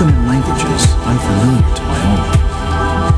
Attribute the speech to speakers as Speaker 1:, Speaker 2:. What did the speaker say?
Speaker 1: even languages unfamiliar to my own.